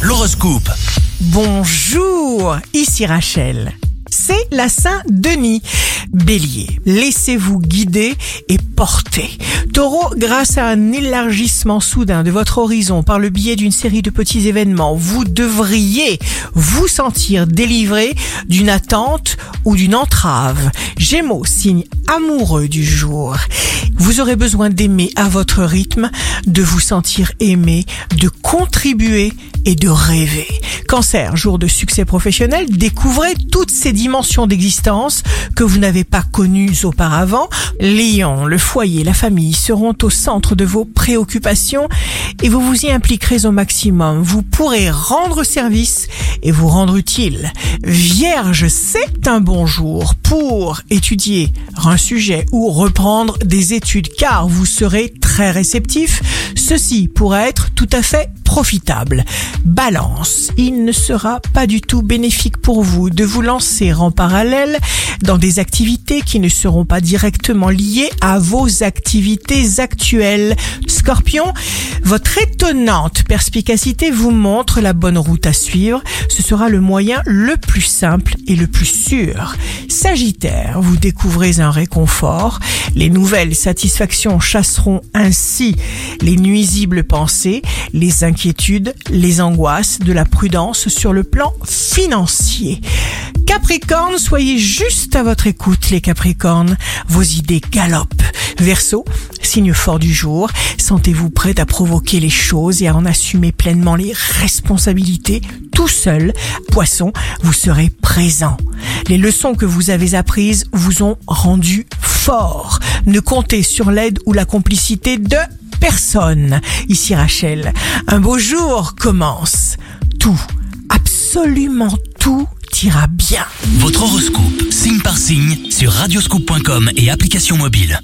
L'horoscope. Bonjour, ici Rachel. C'est la Saint-Denis. Bélier, laissez-vous guider et porter. Taureau, grâce à un élargissement soudain de votre horizon par le biais d'une série de petits événements, vous devriez vous sentir délivré d'une attente ou d'une entrave. Gémeaux, signe amoureux du jour. Vous aurez besoin d'aimer à votre rythme, de vous sentir aimé, de contribuer et de rêver. Cancer, jour de succès professionnel, découvrez toutes ces dimensions d'existence que vous n'avez pas connues auparavant. Lion, le foyer, la famille seront au centre de vos préoccupations et vous vous y impliquerez au maximum. Vous pourrez rendre service et vous rendre utile. Vierge, c'est un bon jour pour étudier un sujet ou reprendre des études car vous serez très réceptif. Ceci pourrait être tout à fait profitable. Balance, il ne sera pas du tout bénéfique pour vous de vous lancer en parallèle dans des activités qui ne seront pas directement liées à vos activités actuelles. Scorpion, votre étonnante perspicacité vous montre la bonne route à suivre. Ce sera le moyen le plus simple et le plus sûr. Sagittaire, vous découvrez un réconfort. Les nouvelles satisfactions chasseront ainsi les nuisibles pensées, les inquiétudes, les angoisses, de la prudence sur le plan financier. Capricorne, soyez juste à votre écoute les Capricornes. Vos idées galopent. Verseau, signe fort du jour, sentez-vous prêt à provoquer les choses et à en assumer pleinement les responsabilités tout seul? Poisson, vous serez présent. Les leçons que vous avez apprises vous ont rendu fort. Ne comptez sur l'aide ou la complicité de personne. Ici Rachel, un beau jour commence. Tout, absolument tout ira bien. Votre horoscope, signe par signe, sur radioscoop.com et application mobile.